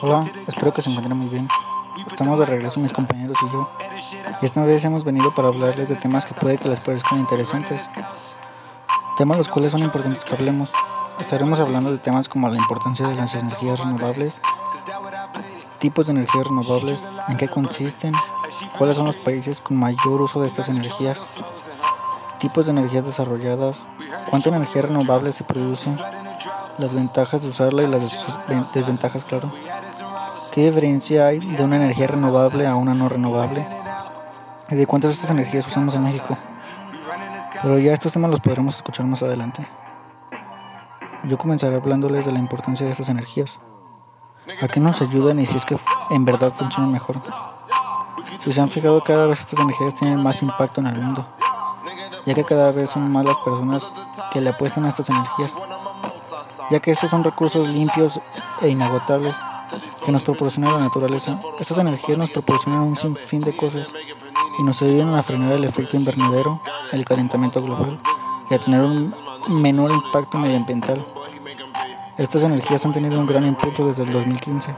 Hola, espero que se encuentren muy bien. Estamos de regreso mis compañeros y yo. Y esta vez hemos venido para hablarles de temas que puede que les parezcan interesantes. Temas los cuales son importantes que hablemos. Estaremos hablando de temas como la importancia de las energías renovables, tipos de energías renovables, en qué consisten, cuáles son los países con mayor uso de estas energías, tipos de energías desarrolladas, cuánta energía renovable se produce, las ventajas de usarla y las desventajas, claro. ¿Qué diferencia hay de una energía renovable a una no renovable? ¿Y de cuántas de estas energías usamos en México? Pero ya estos temas los podremos escuchar más adelante. Yo comenzaré hablándoles de la importancia de estas energías. ¿A qué nos ayudan y si es que en verdad funcionan mejor? Si se han fijado, cada vez estas energías tienen más impacto en el mundo, ya que cada vez son más las personas que le apuestan a estas energías, ya que estos son recursos limpios e inagotables que nos proporciona la naturaleza. Estas energías nos proporcionan un sinfín de cosas y nos ayudan a frenar el efecto invernadero, el calentamiento global y a tener un menor impacto medioambiental. Estas energías han tenido un gran impulso desde el 2015,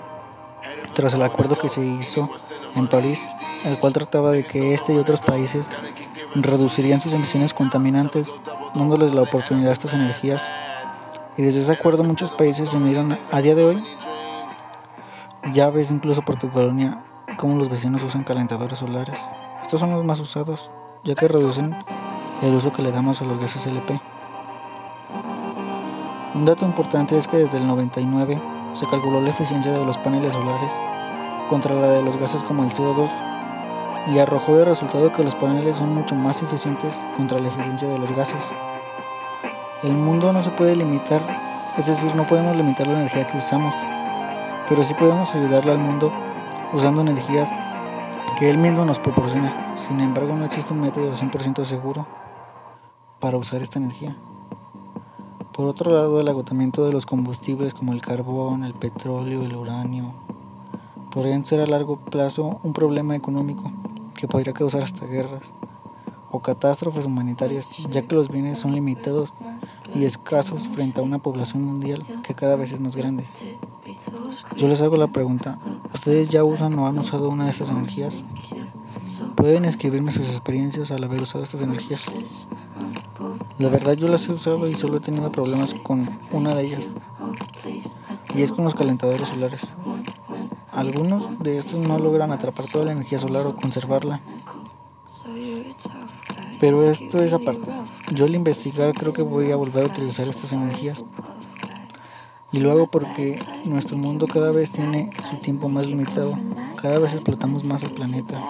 tras el acuerdo que se hizo en París el cual trataba de que este y otros países reducirían sus emisiones contaminantes, dándoles la oportunidad a estas energías. Y desde ese acuerdo muchos países se unieron a día de hoy. Ya ves incluso por tu colonia cómo los vecinos usan calentadores solares. Estos son los más usados, ya que reducen el uso que le damos a los gases LP. Un dato importante es que desde el 99 se calculó la eficiencia de los paneles solares contra la de los gases como el CO2 y arrojó de resultado que los paneles son mucho más eficientes contra la eficiencia de los gases. El mundo no se puede limitar, es decir, no podemos limitar la energía que usamos, pero sí podemos ayudarle al mundo usando energías que él mismo nos proporciona. Sin embargo, no existe un método 100% seguro para usar esta energía. Por otro lado, el agotamiento de los combustibles como el carbón, el petróleo, el uranio, podrían ser a largo plazo un problema económico que podría causar hasta guerras o catástrofes humanitarias, ya que los bienes son limitados y escasos frente a una población mundial que cada vez es más grande. Yo les hago la pregunta, ¿ustedes ya usan o han usado una de estas energías? Pueden escribirme sus experiencias al haber usado estas energías. La verdad yo las he usado y solo he tenido problemas con una de ellas, y es con los calentadores solares. Algunos de estos no logran atrapar toda la energía solar o conservarla. Pero esto es aparte. Yo al investigar creo que voy a volver a utilizar estas energías. Y lo hago porque nuestro mundo cada vez tiene su tiempo más limitado. Cada vez explotamos más el planeta.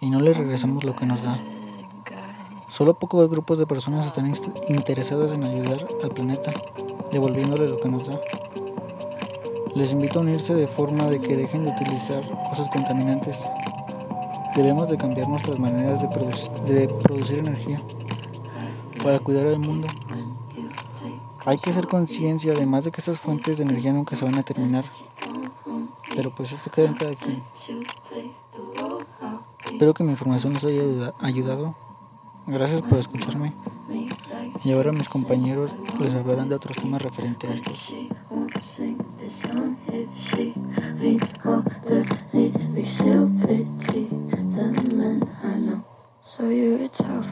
Y no le regresamos lo que nos da. Solo pocos grupos de personas están interesadas en ayudar al planeta, devolviéndole lo que nos da. Les invito a unirse de forma de que dejen de utilizar cosas contaminantes. Debemos de cambiar nuestras maneras de, producir energía para cuidar al mundo. Hay que hacer conciencia además de que estas fuentes de energía nunca se van a terminar. Pero pues esto queda en cada quien. Espero que mi información les haya ayudado. Gracias por escucharme. Y ahora mis compañeros les hablarán de otros temas referentes a estos. So you're tough.